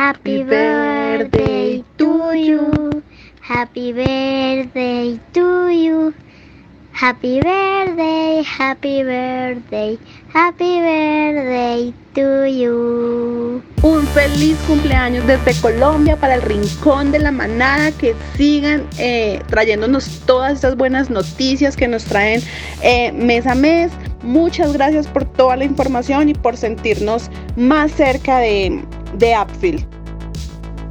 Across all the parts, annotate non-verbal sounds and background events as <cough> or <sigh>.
Happy birthday to you. Happy birthday to you. Happy birthday, happy birthday, happy birthday to you. Un feliz cumpleaños desde Colombia para el Rincón de la Manada. Que sigan eh, trayéndonos todas estas buenas noticias que nos traen eh, mes a mes. Muchas gracias por toda la información y por sentirnos más cerca de, de Upfield.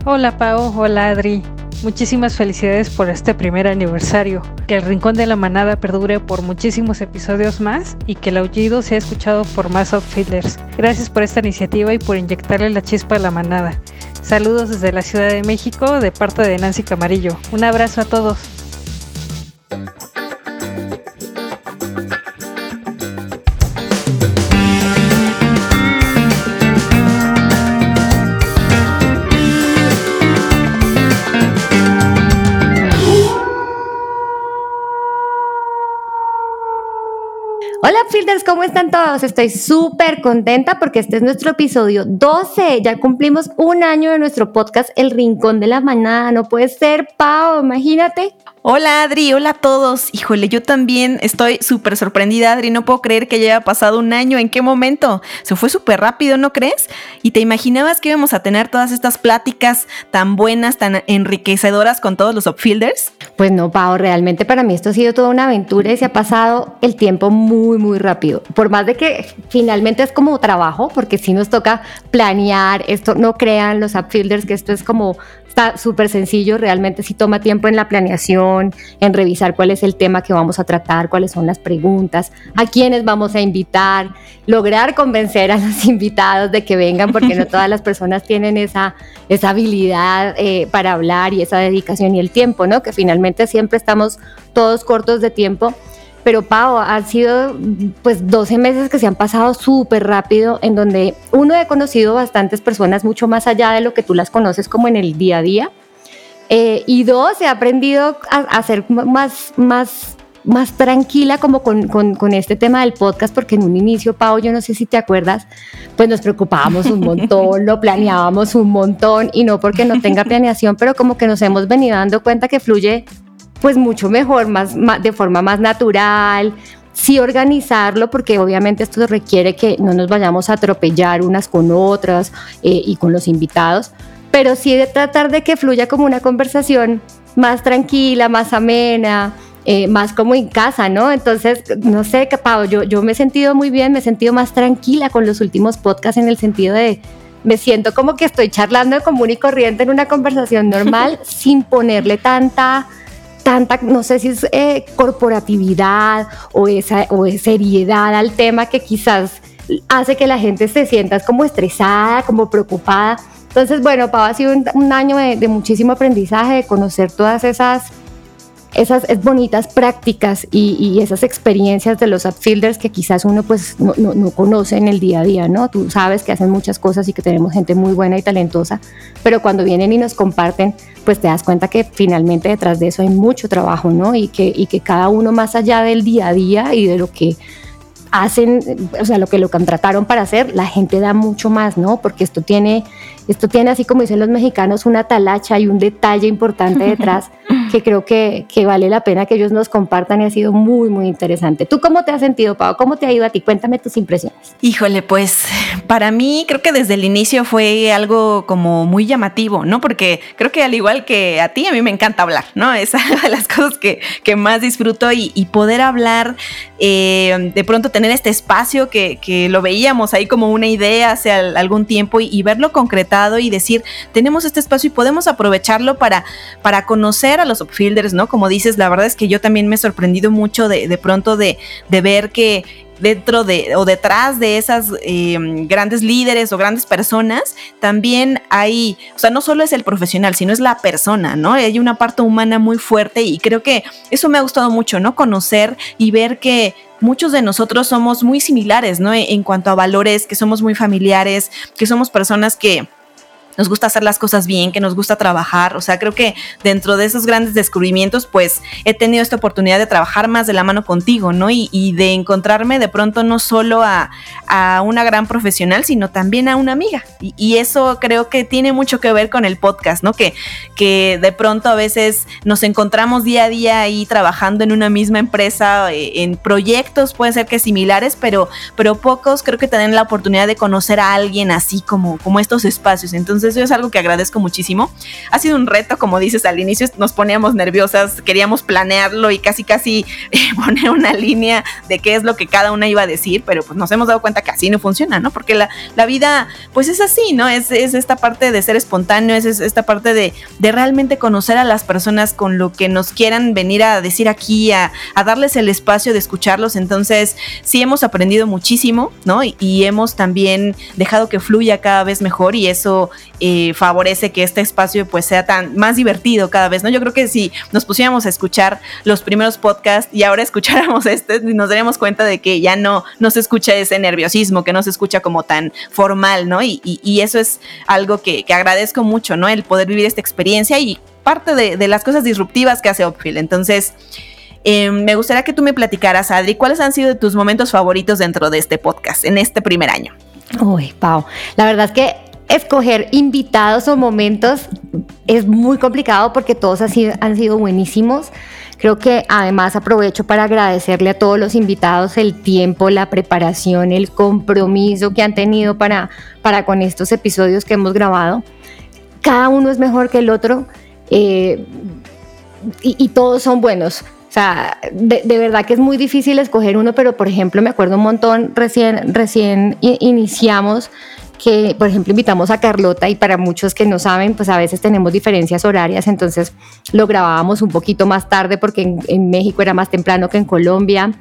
Hola Pau, hola Adri. Muchísimas felicidades por este primer aniversario. Que el Rincón de la Manada perdure por muchísimos episodios más y que el aullido sea escuchado por más outfielders. Gracias por esta iniciativa y por inyectarle la chispa a la manada. Saludos desde la Ciudad de México de parte de Nancy Camarillo. Un abrazo a todos. Hola Fielders, ¿cómo están todos? Estoy súper contenta porque este es nuestro episodio 12. Ya cumplimos un año de nuestro podcast El Rincón de la Manada. No puede ser, Pau, imagínate. Hola Adri, hola a todos. Híjole, yo también estoy súper sorprendida, Adri. No puedo creer que ya haya pasado un año. ¿En qué momento? Se fue súper rápido, ¿no crees? ¿Y te imaginabas que íbamos a tener todas estas pláticas tan buenas, tan enriquecedoras con todos los upfielders? Pues no, Pau, realmente para mí esto ha sido toda una aventura y se ha pasado el tiempo muy, muy rápido. Por más de que finalmente es como trabajo, porque si nos toca planear, esto no crean los upfielders que esto es como súper sencillo, realmente sí toma tiempo en la planeación, en revisar cuál es el tema que vamos a tratar, cuáles son las preguntas, a quiénes vamos a invitar, lograr convencer a los <laughs> invitados de que vengan, porque no todas las personas tienen esa, esa habilidad eh, para hablar y esa dedicación y el tiempo, ¿no? Que finalmente siempre estamos todos cortos de tiempo. Pero Pau, han sido pues 12 meses que se han pasado súper rápido, en donde uno he conocido bastantes personas mucho más allá de lo que tú las conoces como en el día a día. Eh, y dos, he aprendido a, a, ser más, más, más tranquila como con, con, con, este tema del podcast, porque en un inicio, Pau, yo no sé si te acuerdas, pues nos preocupábamos un montón, <laughs> lo planeábamos un montón, y no porque no tenga <laughs> planeación, pero como que nos hemos venido dando cuenta que fluye pues mucho mejor, más, más, de forma más natural, sí organizarlo, porque obviamente esto requiere que no nos vayamos a atropellar unas con otras eh, y con los invitados, pero sí de tratar de que fluya como una conversación más tranquila, más amena, eh, más como en casa, ¿no? Entonces, no sé, Pau, yo, yo me he sentido muy bien, me he sentido más tranquila con los últimos podcasts en el sentido de, me siento como que estoy charlando de común y corriente en una conversación normal <laughs> sin ponerle tanta tanta, no sé si es eh, corporatividad o esa, o seriedad al tema que quizás hace que la gente se sienta como estresada, como preocupada. Entonces, bueno, Pau ha sido un, un año de, de, muchísimo aprendizaje, de conocer todas esas, esas bonitas prácticas y, y, esas experiencias de los upfielders que quizás uno pues no, no, no, conoce en el día a día, ¿no? Tú sabes que hacen muchas cosas y que tenemos gente muy buena y talentosa, pero cuando vienen y nos comparten, pues te das cuenta que finalmente detrás de eso hay mucho trabajo, ¿no? Y que, y que cada uno más allá del día a día y de lo que hacen, o sea, lo que lo contrataron para hacer, la gente da mucho más, ¿no? Porque esto tiene, esto tiene, así como dicen los mexicanos, una talacha y un detalle importante <laughs> detrás que creo que, que, vale la pena que ellos nos compartan y ha sido muy, muy interesante. ¿Tú cómo te has sentido, Pau? ¿Cómo te ha ido a ti? Cuéntame tus impresiones. Híjole, pues para mí creo que desde el inicio fue algo como muy llamativo, ¿no? Porque creo que al igual que a ti, a mí me encanta hablar, ¿no? <laughs> Es una de las cosas que, que más disfruto y, y poder hablar, eh, de pronto tener este espacio que, que, lo veíamos ahí como una idea hace algún tiempo y, y, verlo concretado y decir, tenemos este espacio y podemos aprovecharlo para, para conocer a los upfielders, ¿no? Como dices, la verdad es que yo también me he sorprendido mucho de, de pronto de, de ver que dentro de o detrás de esas eh, grandes líderes o grandes personas, también hay, o sea, no solo es el profesional, sino es la persona, ¿no? Hay una parte humana muy fuerte y creo que eso me ha gustado mucho, ¿no? Conocer y ver que muchos de nosotros somos muy similares, ¿no? En cuanto a valores, que somos muy familiares, que somos personas que nos gusta hacer las cosas bien, que nos gusta trabajar. O sea, creo que dentro de esos grandes descubrimientos, pues he tenido esta oportunidad de trabajar más de la mano contigo, ¿no? Y, de encontrarme de pronto no solo a, una gran profesional, sino también a una amiga. Y, eso creo que tiene mucho que ver con el podcast, ¿no? Que, que de pronto a veces nos encontramos día a día ahí trabajando en una misma empresa, eh, en proyectos, puede ser que similares, pero, pero pocos creo que tienen la oportunidad de conocer a alguien así como, como estos espacios. Entonces eso es algo que agradezco muchísimo. Ha sido un reto, como dices al inicio, nos poníamos nerviosas, queríamos planearlo y casi casi <laughs> eh, poner una línea de qué es lo que cada una iba a decir, pero pues nos hemos dado cuenta que así no funciona, ¿no? Porque la, la vida pues es así, ¿no? Es, es, esta parte de ser espontáneo, es, esta parte de, de, realmente conocer a las personas con lo que nos quieran venir a decir aquí, a, a darles el espacio de escucharlos. Entonces sí hemos aprendido muchísimo, ¿no? Y, y hemos también dejado que fluya cada vez mejor y eso eh, favorece que este espacio pues sea tan más divertido cada vez, ¿no? Yo creo que si nos pusiéramos a escuchar los primeros podcasts y ahora <laughs> escucháramos este, nos daríamos cuenta de que ya no, no se escucha ese nerviosismo, que no se escucha como tan formal, ¿no? Y, eso es algo que, agradezco mucho, ¿no? El poder vivir esta experiencia y parte de, las cosas disruptivas que hace Opfield. Entonces, em, me gustaría que tú me platicaras, Adri, ¿cuáles han sido tus momentos favoritos dentro de este podcast en este primer año? Uy, Pau, la verdad es que escoger invitados o momentos es muy complicado porque todos han sido, buenísimos. Creo que además aprovecho para agradecerle a todos los invitados el tiempo, la preparación, el compromiso que han tenido para, para con estos episodios que hemos grabado. Cada uno es mejor que el otro eh, y, todos son buenos. O sea, de, verdad que es muy difícil escoger uno, pero por ejemplo me acuerdo un montón, recién iniciamos que, por ejemplo, invitamos a Carlota y para muchos que no saben, pues a veces tenemos diferencias horarias, entonces lo grabábamos un poquito más tarde porque en, México era más temprano que en Colombia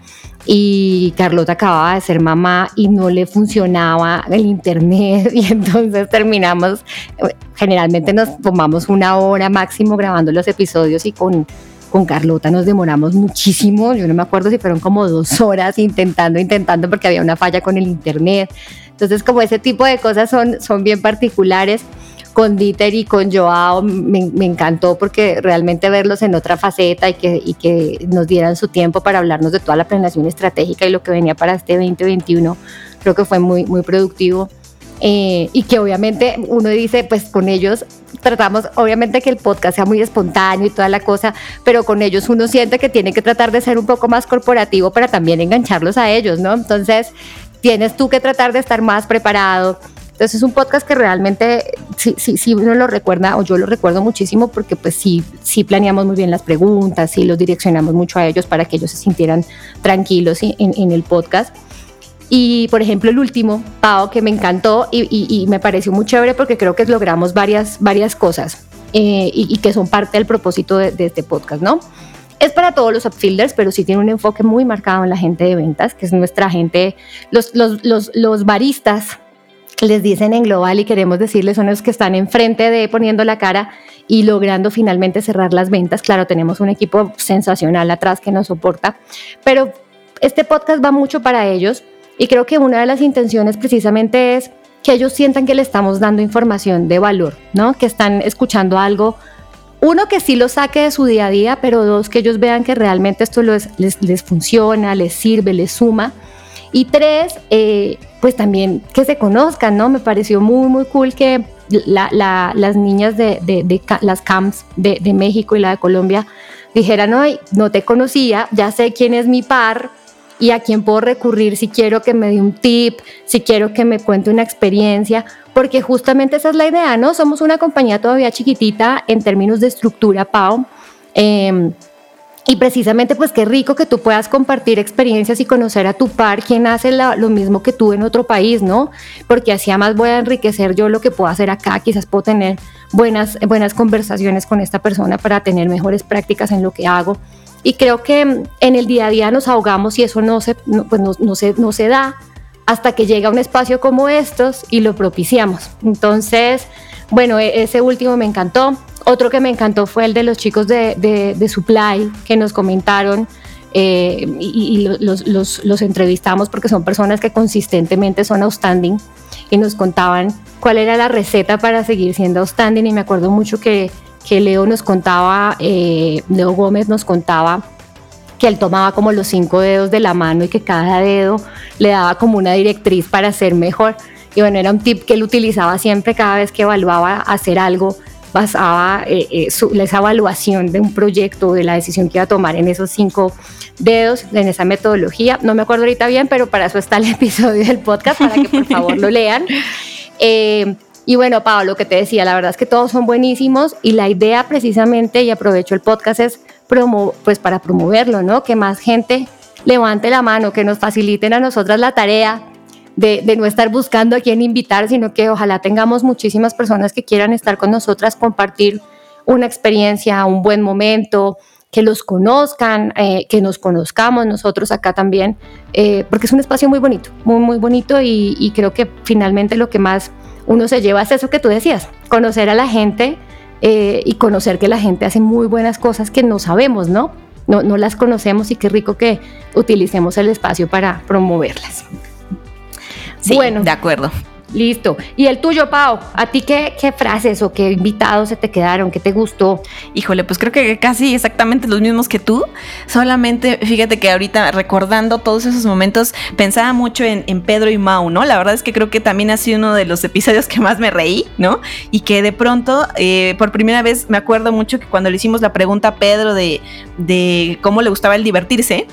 y Carlota acababa de ser mamá y no le funcionaba el internet <laughs> y entonces terminamos, generalmente nos tomamos una hora máximo grabando los episodios y con con Carlota nos demoramos muchísimo, yo no me acuerdo si fueron como dos horas intentando, intentando porque había una falla con el internet. Entonces, como ese tipo de cosas son, son bien particulares. Con Dieter y con Joao me, encantó porque realmente verlos en otra faceta y que, y que nos dieran su tiempo para hablarnos de toda la planeación estratégica y lo que venía para este 2021, creo que fue muy, muy productivo. Eh, y que obviamente uno dice, pues con ellos tratamos, obviamente que el podcast sea muy espontáneo y toda la cosa, pero con ellos uno siente que tiene que tratar de ser un poco más corporativo para también engancharlos a ellos, ¿no? Entonces, tienes tú que tratar de estar más preparado. Entonces es un podcast que realmente sí, sí, sí uno lo recuerda, o yo lo recuerdo muchísimo porque pues sí, sí planeamos muy bien las preguntas, sí los direccionamos mucho a ellos para que ellos se sintieran tranquilos en, en el podcast. Y por ejemplo, el último, Pau, que me encantó y, y, me pareció muy chévere porque creo que logramos varias, varias cosas eh, y, que son parte del propósito de, este podcast, ¿no? Es para todos los upfielders, pero sí tiene un enfoque muy marcado en la gente de ventas, que es nuestra gente, los, los, los, los baristas, les dicen en global y queremos decirles son los que están enfrente de poniendo la cara y logrando finalmente cerrar las ventas. Claro, tenemos un equipo sensacional atrás que nos soporta, pero este podcast va mucho para ellos y creo que una de las intenciones precisamente es que ellos sientan que le estamos dando información de valor, ¿no? Que están escuchando algo, uno que sí lo saque de su día a día, pero dos que ellos vean que realmente esto les, les, funciona, les sirve, les suma. Y tres, eh, pues también que se conozcan, ¿no? Me pareció muy, muy cool que las niñas de, de, las camps de, de, México y la de Colombia dijeran, hoy no te conocía, ya sé quién es mi par, y a quién puedo recurrir si quiero que me dé un tip, si quiero que me cuente una experiencia, porque justamente esa es la idea, ¿no? Somos una compañía todavía chiquitita en términos de estructura, Pau. Em, y precisamente, pues qué rico que tú puedas compartir experiencias y conocer a tu par, quien hace lo mismo que tú en otro país, ¿no? Porque así además voy a enriquecer yo lo que puedo hacer acá, quizás puedo tener buenas, buenas conversaciones con esta persona para tener mejores prácticas en lo que hago. Y creo que en el día a día nos ahogamos y eso no se, pues no, se, no se da hasta que llega un espacio como estos y lo propiciamos. Entonces, bueno, e, ese último me encantó. Otro que me encantó fue el de los chicos de, de, Supply que nos comentaron eh, y, los, entrevistamos porque son personas que consistentemente son outstanding y nos contaban cuál era la receta para seguir siendo outstanding y me acuerdo mucho que, que Leo nos contaba, eh, Leo Gómez nos contaba que él tomaba como los cinco dedos de la mano y que cada dedo le daba como una directriz para ser mejor. Y bueno, era un tip que él utilizaba siempre cada vez que evaluaba hacer algo, basaba eh, eh, esa evaluación de un proyecto, de la decisión que iba a tomar en esos cinco dedos, en esa metodología. No me acuerdo ahorita bien, pero para eso está el <laughs> episodio del podcast, para que por favor lo lean. <laughs> Eh, y bueno, Pablo, lo que te decía, la verdad es que todos son buenísimos y la idea precisamente, y aprovecho el podcast, es pues para promoverlo, ¿no? Que más gente levante la mano, que nos faciliten a nosotras la tarea de, no estar buscando a quién invitar, sino que ojalá tengamos muchísimas personas que quieran estar con nosotras, compartir una experiencia, un buen momento, que los conozcan, eh, que nos conozcamos nosotros acá también, eh, porque es un espacio muy bonito, muy, muy bonito y, creo que finalmente lo que más uno se lleva es eso que tú decías, conocer a la gente eh, y conocer que la gente hace muy buenas cosas que no sabemos, ¿no? No, no las conocemos y qué rico que utilicemos el espacio para promoverlas. Sí, bueno, de acuerdo. Listo. ¿Y el tuyo, Pau? ¿A ti qué, qué, frases o qué invitados se te quedaron? ¿Qué te gustó? Híjole, pues creo que casi exactamente los mismos que tú. Solamente, fíjate que ahorita recordando todos esos momentos, pensaba mucho en, Pedro y Mau, ¿no? La verdad es que creo que también ha sido uno de los episodios que más me reí, ¿no? Y que de pronto, eh, por primera vez, me acuerdo mucho que cuando le hicimos la pregunta a Pedro de, de cómo le gustaba el divertirse,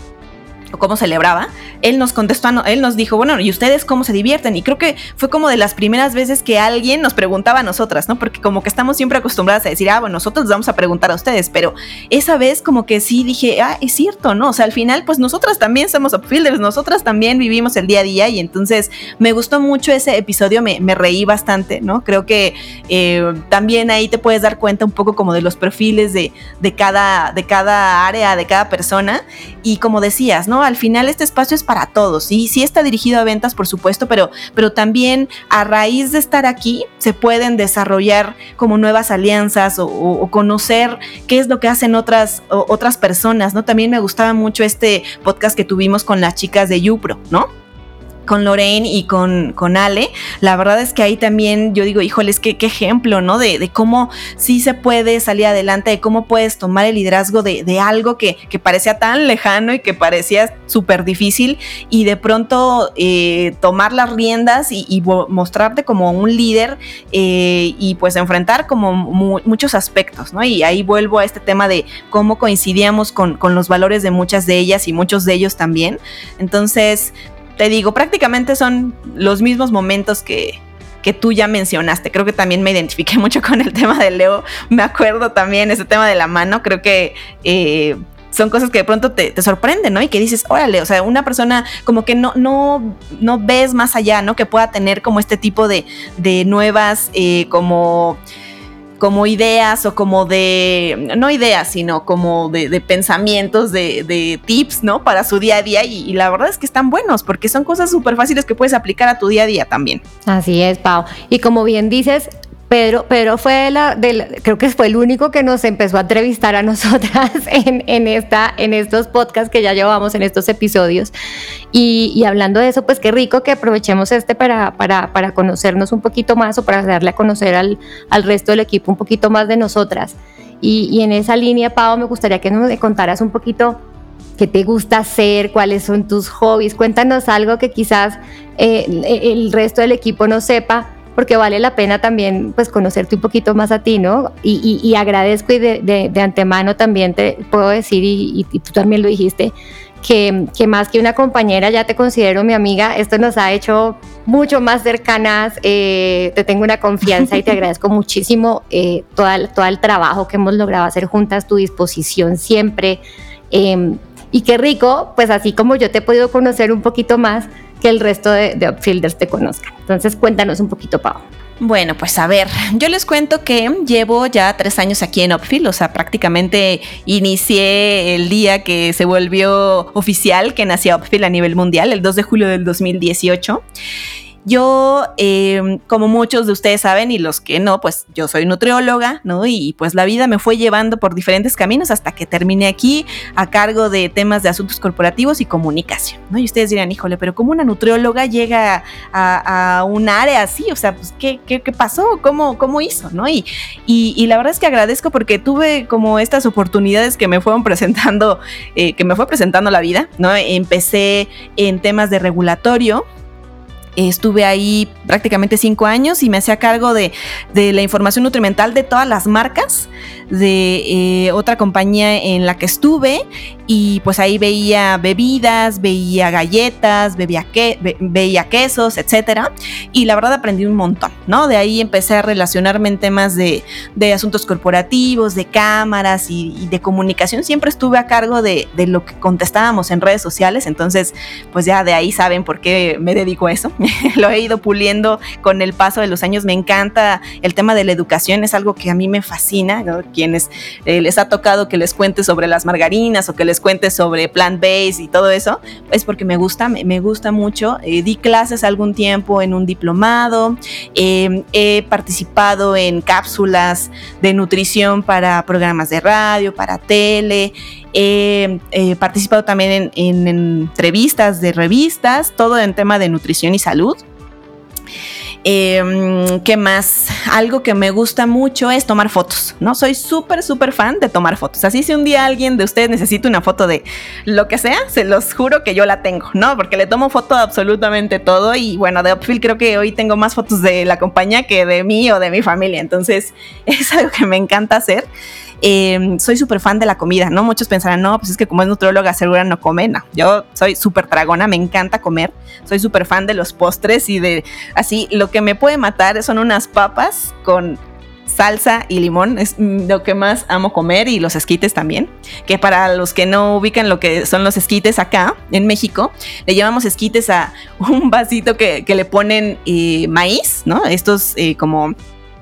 cómo celebraba, él nos contestó, él nos dijo, bueno, ¿y ustedes cómo se divierten? Y creo que fue como de las primeras veces que alguien nos preguntaba a nosotras, ¿no? Porque como que estamos siempre acostumbradas a decir, ah, bueno, nosotros vamos a preguntar a ustedes, pero esa vez como que sí dije, ah, es cierto, ¿no? O sea, al final, pues nosotras también somos upfielders, nosotras también vivimos el día a día y entonces me gustó mucho ese episodio, me, reí bastante, ¿no? Creo que eh, también ahí te puedes dar cuenta un poco como de los perfiles de, de, cada, de cada área, de cada persona y como decías, ¿no? Al final este espacio es para todos, y sí está dirigido a ventas, por supuesto, pero, pero también a raíz de estar aquí se pueden desarrollar como nuevas alianzas o, conocer qué es lo que hacen otras, otras personas, ¿no? También me gustaba mucho este podcast que tuvimos con las chicas de Yupro, ¿no? Con Lorraine y con, con Ale, la verdad es que ahí también yo digo, híjoles, qué, qué ejemplo, ¿no? De, de, cómo sí se puede salir adelante, de cómo puedes tomar el liderazgo de, de algo que, que, parecía tan lejano y que parecía súper difícil y de pronto eh, tomar las riendas y, y, mostrarte como un líder eh, y pues enfrentar como mu muchos aspectos, ¿no? Y ahí vuelvo a este tema de cómo coincidíamos con, con los valores de muchas de ellas y muchos de ellos también. Entonces, te digo, prácticamente son los mismos momentos que, que tú ya mencionaste. Creo que también me identifiqué <laughs> mucho con el tema de Leo. Me acuerdo también ese tema de la mano. Creo que eh, son cosas que de pronto te, te, sorprenden, ¿no? Y que dices, órale, o sea, una persona como que no, no, no ves más allá, ¿no? Que pueda tener como este tipo de, de nuevas, eh, como como ideas o como de, no ideas, sino como de, de pensamientos, de, de, tips, ¿no? Para su día a día y, y la verdad es que están buenos porque son cosas súper fáciles que puedes aplicar a tu día a día también. Así es, Pau. Y como bien dices, Pedro, Pedro fue la, de, creo que fue el único que nos empezó a entrevistar a <laughs> nosotras en, en, esta, en estos podcasts que ya llevamos en estos episodios. Y, y, hablando de eso, pues qué rico que aprovechemos este para, para, para conocernos un poquito más o para darle a conocer al, al resto del equipo un poquito más de nosotras. Y, y en esa línea, Pau, me gustaría que nos contaras un poquito qué te gusta hacer, cuáles son tus hobbies. Cuéntanos algo que quizás eh, el resto del equipo no sepa porque vale la pena también pues conocerte un poquito más a ti, ¿no? Y, y, y agradezco y de, de, de, antemano también te puedo decir, y, y tú también lo dijiste, que, que, más que una compañera ya te considero mi amiga, esto nos ha hecho mucho más cercanas, eh, te tengo una confianza y te <laughs> agradezco muchísimo eh, toda, todo el trabajo que hemos logrado hacer juntas, tu disposición siempre. Eh, y qué rico, pues así como yo te he podido conocer un poquito más, que el resto de, de upfielders te conozcan. Entonces cuéntanos un poquito, Pau. Bueno, pues a ver, yo les cuento que llevo ya tres años aquí en Upfield, o sea, prácticamente inicié el día que se volvió oficial que nacía Upfield a nivel mundial, el 2 de julio del 2018. Yo, em, como muchos de ustedes saben y los que no, pues yo soy nutrióloga, ¿no? Y pues la vida me fue llevando por diferentes caminos hasta que terminé aquí a cargo de temas de asuntos corporativos y comunicación, ¿no? Y ustedes dirán, híjole, pero ¿cómo una nutrióloga llega a, un área así? O sea, pues, ¿qué, qué, pasó? ¿Cómo, ¿Cómo hizo? ¿No? Y, y, la verdad es que agradezco porque tuve como estas oportunidades que me fueron <laughs> presentando, eh, que me fue presentando la vida, ¿no? Empecé en temas de regulatorio, Estuve ahí prácticamente cinco años y me hacía cargo de, la información nutrimental de todas las marcas de eh, otra compañía en la que estuve y pues ahí veía bebidas, veía galletas, veía, veía quesos, etcétera. Y la verdad aprendí un montón, ¿no? De ahí empecé a relacionarme en temas de, asuntos corporativos, de cámaras y, de comunicación. Siempre estuve a cargo de, de, lo que contestábamos en redes sociales, entonces pues ya de ahí saben por qué me dedico a eso. <laughs> lo he ido puliendo con el paso de los años. Me encanta el tema de la educación, es algo que a mí me fascina. Quienes eh, les ha tocado que les cuente sobre las margarinas o que les cuentes sobre plant based y todo eso, es porque me gusta, me, gusta mucho. Eh, di clases algún tiempo en un diplomado, em, he participado en cápsulas de nutrición para programas de radio, para tele, he participado también en entrevistas de revistas, todo en tema de nutrición y salud. Em, ¿Qué más? Algo que me gusta mucho es tomar fotos, ¿no? Soy súper, súper fan de tomar fotos. Así si un día alguien de ustedes necesita una foto de lo que sea, se los juro que yo la tengo, ¿no? Porque le tomo foto de absolutamente todo y bueno, de Upfield creo que hoy tengo más fotos de la compañía que de mí o de mi familia. Entonces <laughs> es algo que me encanta hacer. Em, soy súper fan de la comida, ¿no? Muchos pensarán, no, pues es que como es nutrióloga segura no come, no. Yo soy súper tragona, me encanta comer, soy súper fan de los postres y de así, lo que me puede matar son unas papas con salsa y limón es lo que más amo comer y los esquites también. Que para los que no ubican lo que son los esquites acá en México, le llamamos esquites a un vasito que, le ponen eh, maíz, ¿no? Estos eh, como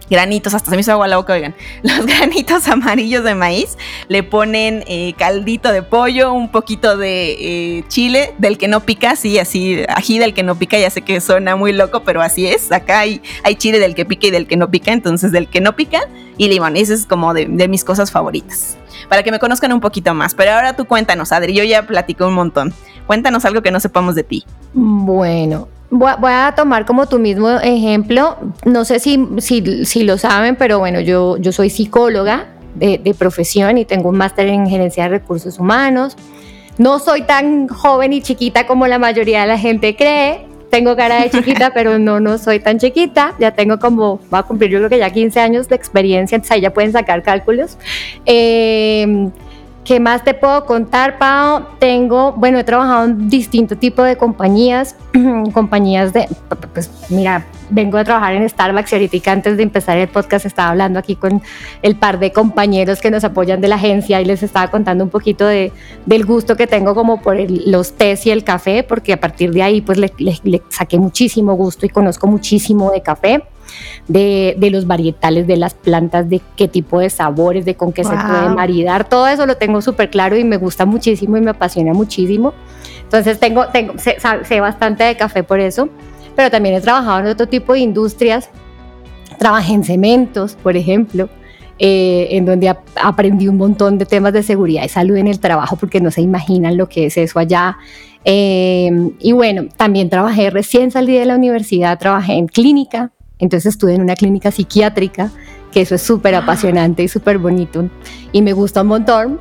granitos, hasta se me hizo agua la boca, oigan, <laughs> los granitos amarillos de maíz, le ponen eh, caldito de pollo, un poquito de eh, chile, del que no pica, sí, así, ají del que no pica, ya sé que suena muy loco, pero así es, acá hay, hay chile del que pica y del que no pica, entonces del que no pica y limón, eso es como de, de mis cosas favoritas, para que me conozcan un poquito más, pero ahora tú cuéntanos, Adri, yo ya platico un montón, cuéntanos algo que no sepamos de ti. Bueno, Voy a, tomar como tu mismo ejemplo, no sé si, si, lo saben, pero bueno, yo, yo soy psicóloga de, de, profesión y tengo un máster en gerencia de recursos humanos. No soy tan joven y chiquita como la mayoría de la gente cree. Tengo cara de chiquita, <laughs> pero no, no soy tan chiquita. Ya tengo como, va a cumplir yo creo que ya 15 años de experiencia, entonces ahí ya pueden sacar cálculos. Eh, ¿Qué más te puedo contar, Pau? Tengo, bueno, he trabajado en distintos tipos de compañías, <clears throat> compañías de, pues mira, vengo a trabajar en Starbucks y ahorita antes de empezar el podcast estaba hablando aquí con el par de compañeros que nos apoyan de la agencia y les estaba contando un poquito de, del gusto que tengo como por los tés y el café, porque a partir de ahí pues le saqué muchísimo gusto y conozco muchísimo de café de, los varietales de las plantas, de qué tipo de sabores, de con qué se puede maridar, todo eso lo tengo súper claro y me gusta muchísimo y me apasiona muchísimo. Entonces tengo, tengo sé, bastante de café por eso, pero también he trabajado en otro tipo de industrias. Trabajé en cementos, por ejemplo, eh, en donde aprendí un montón de temas de seguridad y salud en el trabajo, porque no se imaginan lo que es eso allá. Eh, y bueno, también trabajé, recién salí de la universidad, trabajé en clínica, entonces estuve en una clínica psiquiátrica, que eso es súper apasionante y súper bonito y me gusta un montón.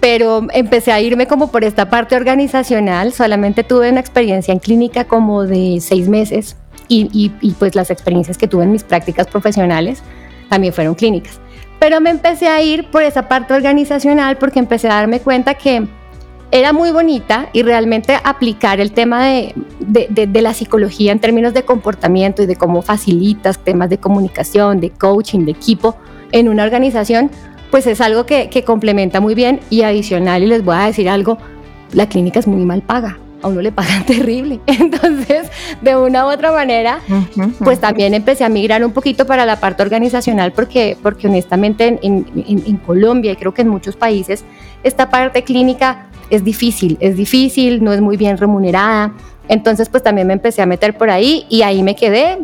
Pero empecé a irme como por esta parte organizacional. Solamente tuve una experiencia en clínica como de seis meses y, y pues las experiencias que tuve en mis prácticas profesionales también fueron clínicas. Pero me empecé a ir por esa parte organizacional porque empecé a darme cuenta que era muy bonita y realmente aplicar el tema de, la psicología en términos de comportamiento y de cómo facilitas temas de comunicación, de coaching, de equipo en una organización, pues es algo que, complementa muy bien y adicional, y les voy a decir algo, la clínica es muy mal paga. A uno le pagan <laughs> terrible. Entonces, de una u otra manera, pues también empecé a migrar un poquito para la parte organizacional porque, porque honestamente en, en Colombia y creo que en muchos países, esta parte clínica es difícil, es difícil, no es muy bien remunerada. Entonces, pues también me empecé a meter por ahí y ahí me quedé.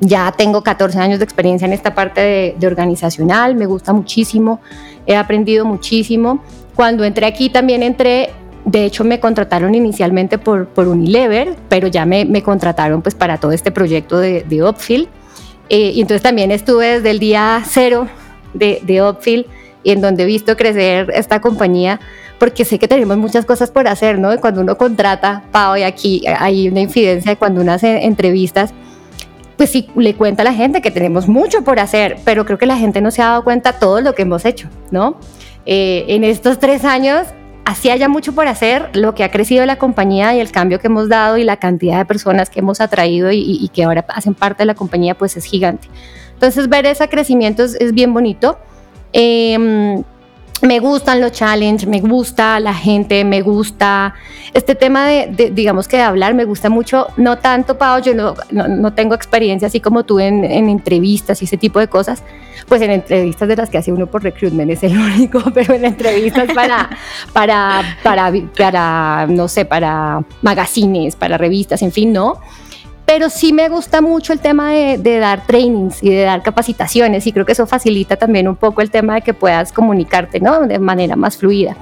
Ya tengo 14 años de experiencia en esta parte de, organizacional, me gusta muchísimo, he aprendido muchísimo. Cuando entré aquí también entré de hecho, me contrataron inicialmente por, por Unilever, pero ya me, me, contrataron pues para todo este proyecto de, de Upfield. Eh, y entonces también estuve desde el día cero de, de Upfield y en donde he visto crecer esta compañía porque sé que tenemos muchas cosas por hacer, ¿no? Y cuando uno contrata, Pau, y aquí hay una infidencia de cuando uno hace entrevistas, pues sí le cuenta a la gente que tenemos mucho por hacer, pero creo que la gente no se ha dado cuenta todo lo que hemos hecho, ¿no? Eh, en estos tres años, así haya mucho por hacer, lo que ha crecido la compañía y el cambio que hemos dado y la cantidad de personas que hemos atraído y, que ahora hacen parte de la compañía, pues es gigante. Entonces, ver ese crecimiento es, es bien bonito. Eh, me gustan los challenges, me gusta la gente, me gusta este tema de, digamos que de hablar, me gusta mucho, no tanto, Pau, yo no, no, tengo experiencia así como tú en, entrevistas y ese tipo de cosas, pues en entrevistas de las que hace uno por recruitment es el <laughs> único, pero en entrevistas para, para, para, para, no sé, para magazines, para revistas, en fin, no pero sí me gusta mucho el tema de, dar trainings y de dar capacitaciones y creo que eso facilita también un poco el tema de que puedas comunicarte ¿no? de manera más fluida.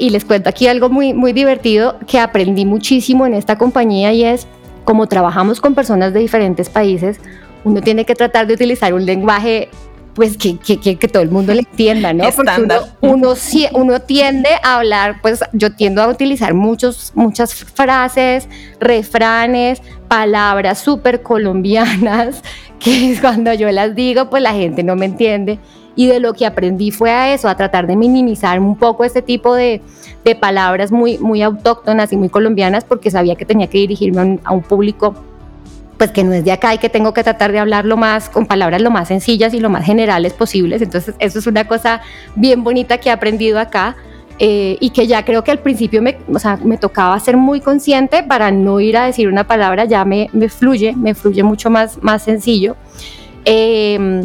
Y les cuento aquí algo muy, muy divertido que aprendí muchísimo en esta compañía y es como trabajamos con personas de diferentes países, uno tiene que tratar de utilizar un lenguaje pues que, que, que, todo el mundo le entienda, ¿no? Porque uno, uno, uno, tiende a hablar, pues yo tiendo a utilizar muchos, muchas frases, refranes, palabras súper colombianas, <laughs> que cuando yo las digo, pues la gente no me entiende. Y de lo que aprendí fue a eso, a tratar de minimizar un poco este tipo de, de palabras muy, muy autóctonas y muy colombianas, porque sabía que tenía que dirigirme a un público pues que no es de acá y que tengo que tratar de hablarlo más con palabras lo más sencillas y lo más generales posibles. Entonces, eso es una cosa bien bonita que he aprendido acá. Eh, y que ya creo que al principio me, o sea, me tocaba ser muy consciente para no ir a decir una palabra, ya me, me fluye, me fluye mucho más, más sencillo. Eh,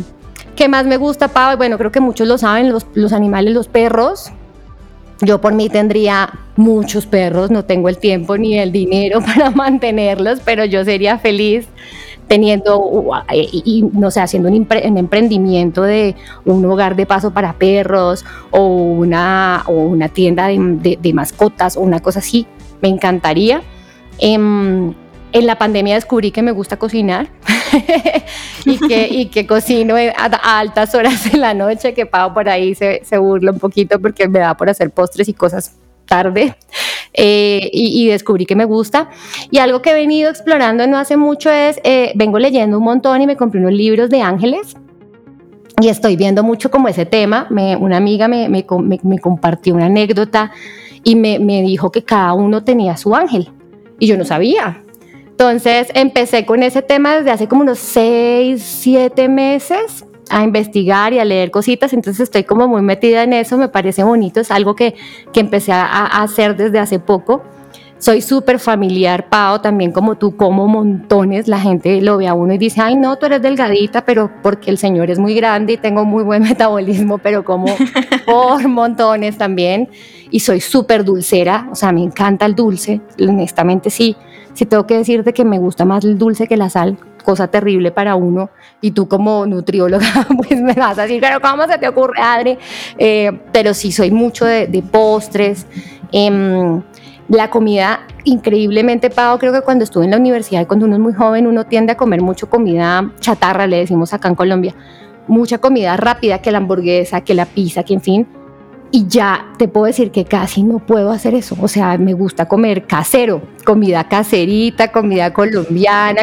¿Qué más me gusta, Pau? Bueno, creo que muchos lo saben, los, los animales, los perros, yo por mí tendría muchos perros, no tengo el tiempo ni el dinero <laughs> para mantenerlos, pero yo sería feliz teniendo y, no sé, haciendo un, emprendimiento de un hogar de paso para perros o una, o una tienda de, mascotas o una cosa así, me encantaría. Em, en la pandemia descubrí que me gusta cocinar <laughs> <laughs> y, que, y que cocino a, altas horas de la noche, que Pau por ahí se, se, burla un poquito porque me da por hacer postres y cosas tarde. Eh, y, descubrí que me gusta. Y algo que he venido explorando no hace mucho es, eh, vengo leyendo un montón y me compré unos libros de ángeles. Y estoy viendo mucho como ese tema. Me, una amiga me, me, me, compartió una anécdota y me dijo que cada uno tenía su ángel. Y yo no sabía. Entonces empecé con ese tema desde hace como unos seis, siete meses a investigar y a leer cositas, entonces estoy como muy metida en eso, me parece bonito, es algo que, que empecé a, hacer desde hace poco. Soy súper familiar, Pau, también como tú, como montones, la gente lo ve a uno y dice, ay no, tú eres delgadita, pero porque el señor es muy grande y tengo muy buen <laughs> metabolismo, pero como <laughs> por montones también. Y soy súper dulcera, o sea, me encanta el dulce, honestamente sí si tengo que decirte que me gusta más el dulce que la sal, cosa terrible para uno, y tú como nutrióloga, <laughs> pues me vas a decir, pero ¿cómo se te ocurre, Adri? Eh, pero sí, soy mucho de, postres. Em, la comida, increíblemente, Pau, creo que cuando estuve en la universidad, cuando uno es muy joven, uno tiende a comer mucho comida chatarra, le decimos acá en Colombia, mucha comida rápida, que la hamburguesa, que la pizza, que en fin, y ya te puedo decir que casi no puedo hacer eso. O sea, me gusta comer casero, comida caserita, comida colombiana.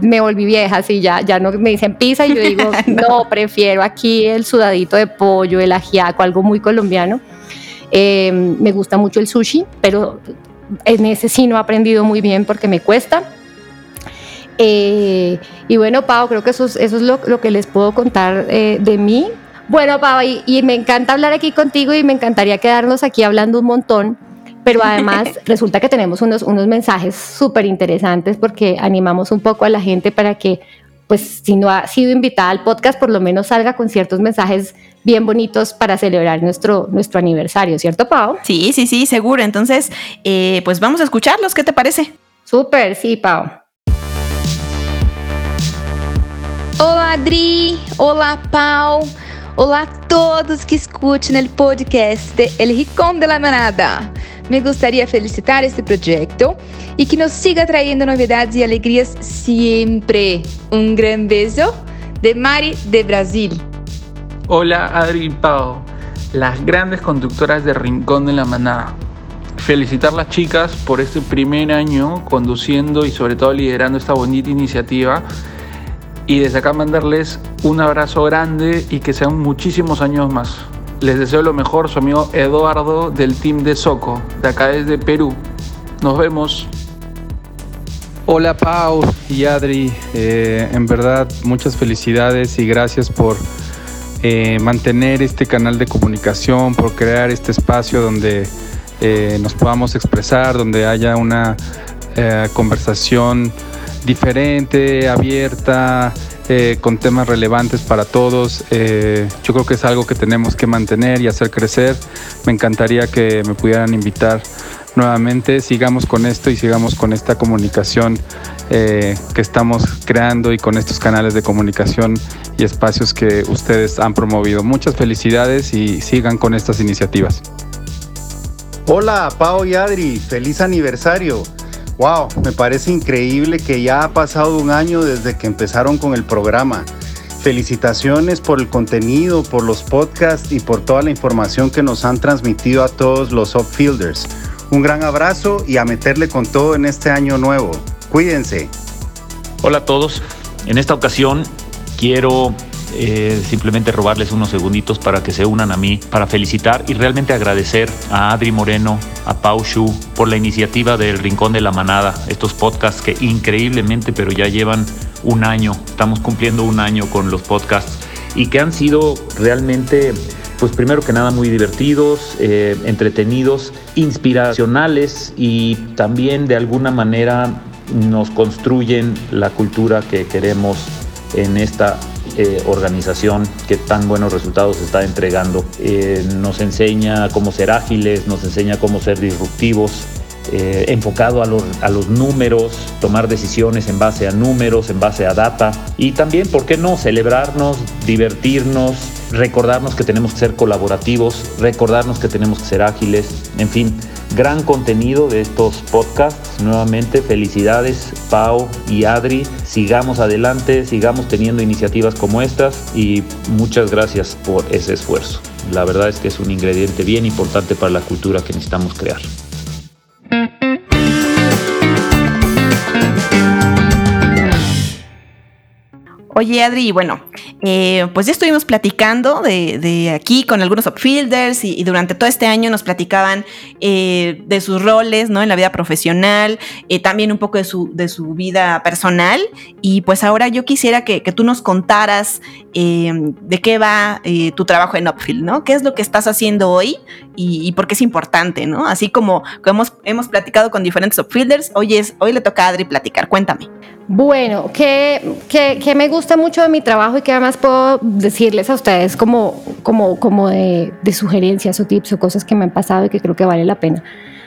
me volví vieja, así ya, ya no me dicen pizza y yo digo, <laughs> no. prefiero aquí el sudadito de pollo, el ajiaco, algo muy colombiano. Em, me gusta mucho el sushi, pero en ese sí no he aprendido muy bien porque me cuesta. Eh, y bueno, Pau, creo que eso es, eso es lo, lo que les puedo contar eh, de mí. Bueno, Pau, y, me encanta hablar aquí contigo y me encantaría quedarnos aquí hablando un montón, pero además <laughs> resulta que tenemos unos, unos mensajes súper interesantes porque animamos un poco a la gente para que pues si no ha sido invitada al podcast, por lo menos salga con ciertos mensajes bien bonitos para celebrar nuestro, nuestro aniversario, ¿cierto, Pau? Sí, sí, sí, seguro. Entonces, eh, pues vamos a escucharlos, ¿qué te parece? Súper, sí, Pau. Hola, Adri. Hola, Pau. Hola a todos que escuchan el podcast de El Ricón de la Manada. Me gustaría felicitar este proyecto y que nos siga trayendo novedades y alegrías siempre. Un gran beso de Mari de Brasil. Hola Adri y Pau, las grandes conductoras de Rincón de la Manada. Felicitar las chicas por este primer año conduciendo y sobre todo liderando esta bonita iniciativa. Y desde acá mandarles un abrazo grande y que sean muchísimos años más. Les deseo lo mejor, su amigo Eduardo del team de Soco, de acá desde Perú. Nos vemos. Hola Pau y Adri, eh, en verdad muchas felicidades y gracias por eh, mantener este canal de comunicación, por crear este espacio donde eh, nos podamos expresar, donde haya una conversación diferente, abierta, con temas relevantes para todos. yo creo que es algo que tenemos que mantener y hacer crecer. Me encantaría que me pudieran invitar nuevamente sigamos con esto y sigamos con esta comunicación eh, que estamos creando y con estos canales de comunicación y espacios que ustedes han promovido. Muchas felicidades y sigan con estas iniciativas. Hola, Pau y Adri, feliz aniversario. Wow, me parece increíble que ya ha pasado un año desde que empezaron con el programa. Felicitaciones por el contenido, por los podcasts y por toda la información que nos han transmitido a todos los upfielders. Un gran abrazo y a meterle con todo en este año nuevo. Cuídense. Hola a todos. En esta ocasión quiero eh, simplemente robarles unos segunditos para que se unan a mí, para felicitar y realmente agradecer a Adri Moreno, a Pau Shu por la iniciativa del Rincón de la Manada, estos podcasts que increíblemente, pero ya llevan un año, estamos cumpliendo un año con los podcasts y que han sido realmente pues primero que nada muy divertidos, eh, entretenidos, inspiracionales y también de alguna manera nos construyen la cultura que queremos en esta eh, organización que tan buenos resultados está entregando. Eh, nos enseña cómo ser ágiles, nos enseña cómo ser disruptivos, enfocado a los, a los, números, tomar decisiones en base a números, en base a data y también, ¿por qué no?, celebrarnos, divertirnos, recordarnos que tenemos que ser colaborativos, recordarnos que tenemos que ser ágiles, en fin, gran contenido de estos podcasts. Nuevamente, felicidades Pau y Adri, sigamos adelante, sigamos teniendo iniciativas como estas y muchas gracias por ese esfuerzo. La verdad es que es un ingrediente bien importante para la cultura que necesitamos crear. Oye, Adri, bueno, eh, pues ya estuvimos platicando de, aquí con algunos upfielders y, durante todo este año nos platicaban eh, de sus roles, ¿no? En la vida profesional, eh, también un poco de su, de su vida personal. Y pues ahora yo quisiera que, tú nos contaras de qué va tu trabajo en Upfield, ¿no? ¿Qué es lo que estás haciendo hoy y, por qué es importante, ¿no? Así como, hemos, hemos platicado con diferentes upfielders, hoy, es, hoy le toca a Adri platicar. Cuéntame. Bueno, que, que, me gusta mucho de mi trabajo y que además puedo decirles a ustedes como, como, como de, sugerencias o tips o cosas que me han pasado y que creo que vale la pena.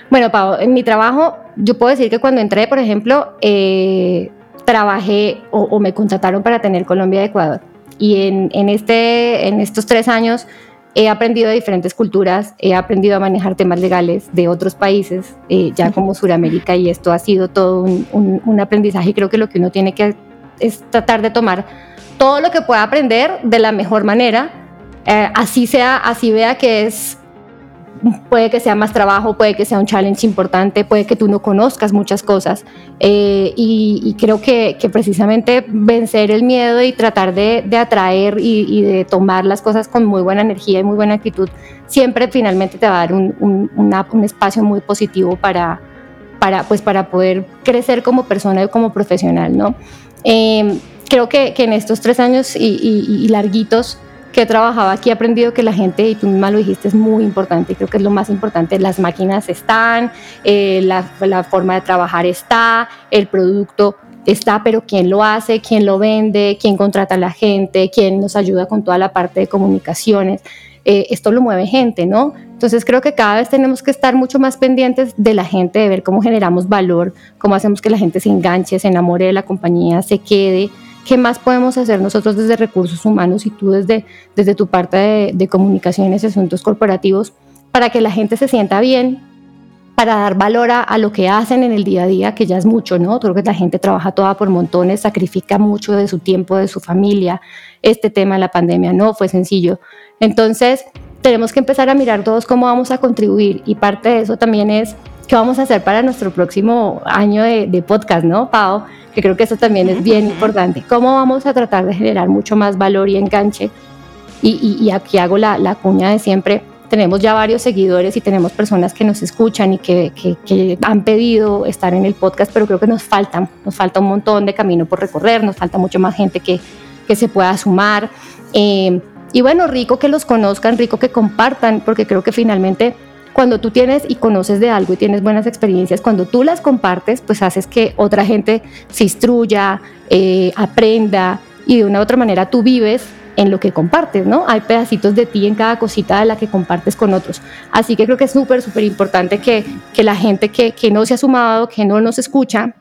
Bueno, Pau, en mi trabajo, yo puedo decir que cuando entré, por ejemplo, eh, trabajé o, me contrataron para tener Colombia de Ecuador. Y en, en, este, en estos tres años he aprendido de diferentes culturas, he aprendido a manejar temas legales de otros países, eh, ya como Sudamérica, y esto ha sido todo un, aprendizaje. Y creo que lo que uno tiene que es tratar de tomar todo lo que pueda aprender de la mejor manera, eh, así sea, así vea que es puede que sea más trabajo, puede que sea un challenge importante, puede que tú no conozcas muchas cosas. Eh, y, creo que, precisamente vencer el miedo y tratar de, atraer y, de tomar las cosas con muy buena energía y muy buena actitud, siempre finalmente te va a dar un, espacio muy positivo para, pues, para poder crecer como persona y como profesional. ¿no? Eh, creo que, en estos tres años y larguitos, que he trabajado aquí he aprendido que la gente, y tú misma lo dijiste, es muy importante, creo que es lo más importante, las máquinas están, eh, la, forma de trabajar está, el producto está, pero quién lo hace, quién lo vende, quién contrata a la gente, quién nos ayuda con toda la parte de comunicaciones. Eh, esto lo mueve gente, ¿no? Entonces creo que cada vez tenemos que estar mucho más pendientes de la gente, de ver cómo generamos valor, cómo hacemos que la gente se enganche, se enamore de la compañía, se quede. ¿Qué más podemos hacer nosotros desde recursos humanos y tú desde, desde tu parte de, comunicaciones y asuntos corporativos para que la gente se sienta bien, para dar valor a, lo que hacen en el día a día, que ya es mucho, ¿no? Creo que la gente trabaja toda por montones, sacrifica mucho de su tiempo, de su familia. Este tema de la pandemia no fue sencillo. Entonces, tenemos que empezar a mirar todos cómo vamos a contribuir y parte de eso también es qué vamos a hacer para nuestro próximo año de, podcast, ¿no, Pau? Que creo que eso también es bien importante. ¿Cómo vamos a tratar de generar mucho más valor y enganche? Y, aquí hago la, la cuña de siempre tenemos ya varios seguidores y tenemos personas que nos escuchan y que, que, han pedido estar en el podcast, pero creo que nos falta, nos falta un montón de camino por recorrer, nos falta mucho más gente que, que se pueda sumar. Eh, y bueno, rico que los conozcan, rico que compartan, porque creo que finalmente cuando tú tienes y conoces de algo y tienes buenas experiencias, cuando tú las compartes, pues haces que otra gente se instruya, eh, aprenda y de una u otra manera tú vives en lo que compartes, ¿no? Hay pedacitos de ti en cada cosita de la que compartes con otros. Así que creo que es súper, súper importante que, que, la gente que, que no se ha sumado, que no nos escucha,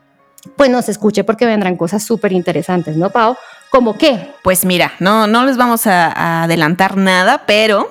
pues nos escuche porque vendrán cosas súper interesantes, ¿no, Pau? ¿Cómo qué? Pues mira, no, no les vamos a, adelantar nada, pero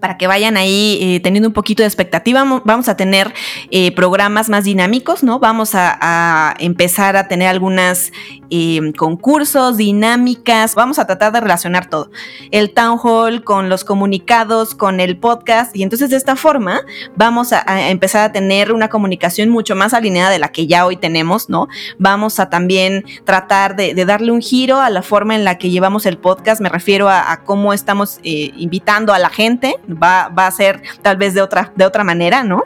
para que vayan ahí eh, teniendo un poquito de expectativa. Vamos a tener eh, programas más dinámicos, ¿no? Vamos a, empezar a tener algunas em, concursos, dinámicas. Vamos a tratar de relacionar todo. El town hall con los comunicados, con el podcast. Y entonces de esta forma vamos a, empezar a tener una comunicación mucho más alineada de la que ya hoy tenemos, ¿no? Vamos a también tratar de, darle un giro a la forma en la que llevamos el podcast. Me refiero a, cómo estamos eh, invitando a la gente, va, a ser tal vez de otra, de otra manera, ¿no?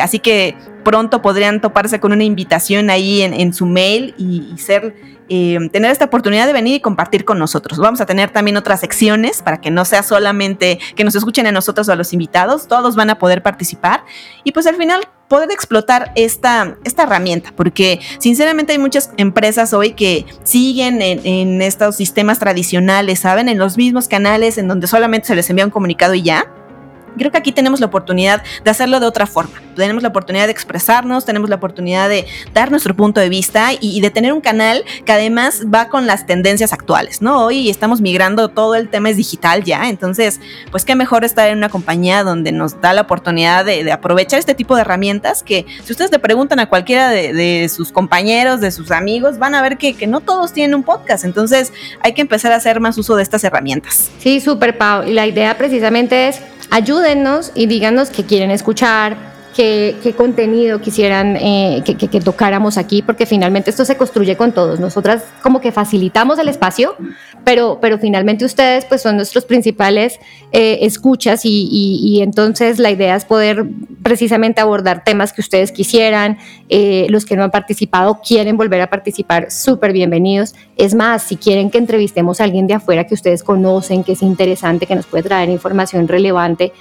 así que pronto podrían toparse con una invitación ahí en, su mail y, ser, eh, tener esta oportunidad de venir y compartir con nosotros. Vamos a tener también otras secciones para que no sea solamente que nos escuchen a nosotros o a los invitados, todos van a poder participar y pues al final poder explotar esta, esta herramienta, porque sinceramente hay muchas empresas hoy que siguen en, en estos sistemas tradicionales, ¿saben? En los mismos canales en donde solamente se les envía un comunicado y ya Creo que aquí tenemos la oportunidad de hacerlo de otra forma. Tenemos la oportunidad de expresarnos, tenemos la oportunidad de dar nuestro punto de vista y, de tener un canal que además va con las tendencias actuales, ¿no? Hoy estamos migrando, todo el tema es digital ya, entonces, pues qué mejor estar en una compañía donde nos da la oportunidad de, aprovechar este tipo de herramientas que si ustedes le preguntan a cualquiera de, sus compañeros, de sus amigos, van a ver que, que, no todos tienen un podcast, entonces hay que empezar a hacer más uso de estas herramientas. Sí, súper, Pau. Y la idea precisamente es ayúdennos y díganos qué quieren escuchar, qué, contenido quisieran eh, que, tocáramos aquí, porque finalmente esto se construye con todos. Nosotras como que facilitamos el espacio, pero, pero finalmente ustedes pues son nuestros principales eh, escuchas y, entonces la idea es poder precisamente abordar temas que ustedes quisieran, eh, los que no han participado quieren volver a participar, súper bienvenidos. Es más, si quieren que entrevistemos a alguien de afuera que ustedes conocen, que es interesante, que nos puede traer información relevante,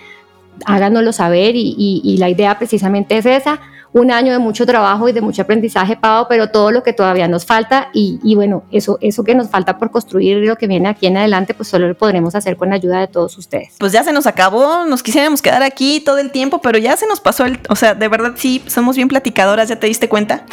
háganoslo saber y, la idea precisamente es esa, un año de mucho trabajo y de mucho aprendizaje, Pau, pero todo lo que todavía nos falta y, bueno, eso, eso que nos falta por construir lo que viene aquí en adelante, pues solo lo podremos hacer con la ayuda de todos ustedes. Pues ya se nos acabó, nos quisiéramos quedar aquí todo el tiempo, pero ya se nos pasó el, o sea, de verdad sí, somos bien platicadoras, ¿ya te diste cuenta?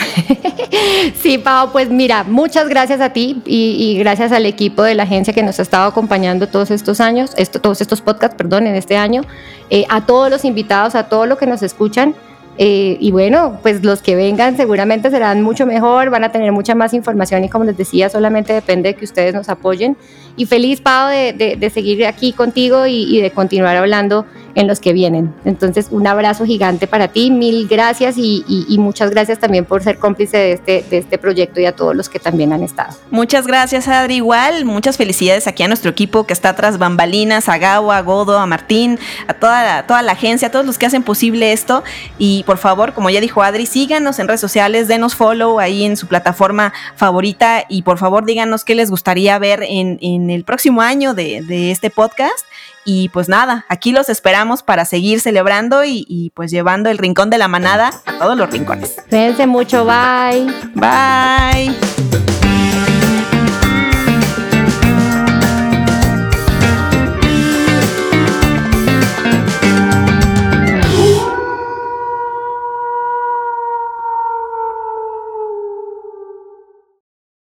<laughs> sí, Pau, pues mira, muchas gracias a ti y, gracias al equipo de la agencia que nos ha estado acompañando todos estos años, esto, todos estos podcasts, perdón, en este año, eh, a todos los invitados, a todos los que nos escuchan. Eh, y bueno, pues los que vengan seguramente serán mucho mejor, van a tener mucha más información y como les decía, solamente depende de que ustedes nos apoyen. Y feliz, Pau, de, de, seguir aquí contigo y, de continuar hablando en los que vienen. Entonces, un abrazo gigante para ti, mil gracias y, muchas gracias también por ser cómplice de este, de este proyecto y a todos los que también han estado. Muchas gracias, Adri. Igual, muchas felicidades aquí a nuestro equipo que está tras bambalinas, a Gao, a Godo, a Martín, a toda la, toda la agencia, a todos los que hacen posible esto. Y por favor, como ya dijo Adri, síganos en redes sociales, denos follow ahí en su plataforma favorita y por favor díganos qué les gustaría ver en, en el próximo año de, de este podcast Y pues nada, aquí los esperamos para seguir celebrando y, y pues llevando el rincón de la manada a todos los rincones. Cuídense mucho, bye. Bye.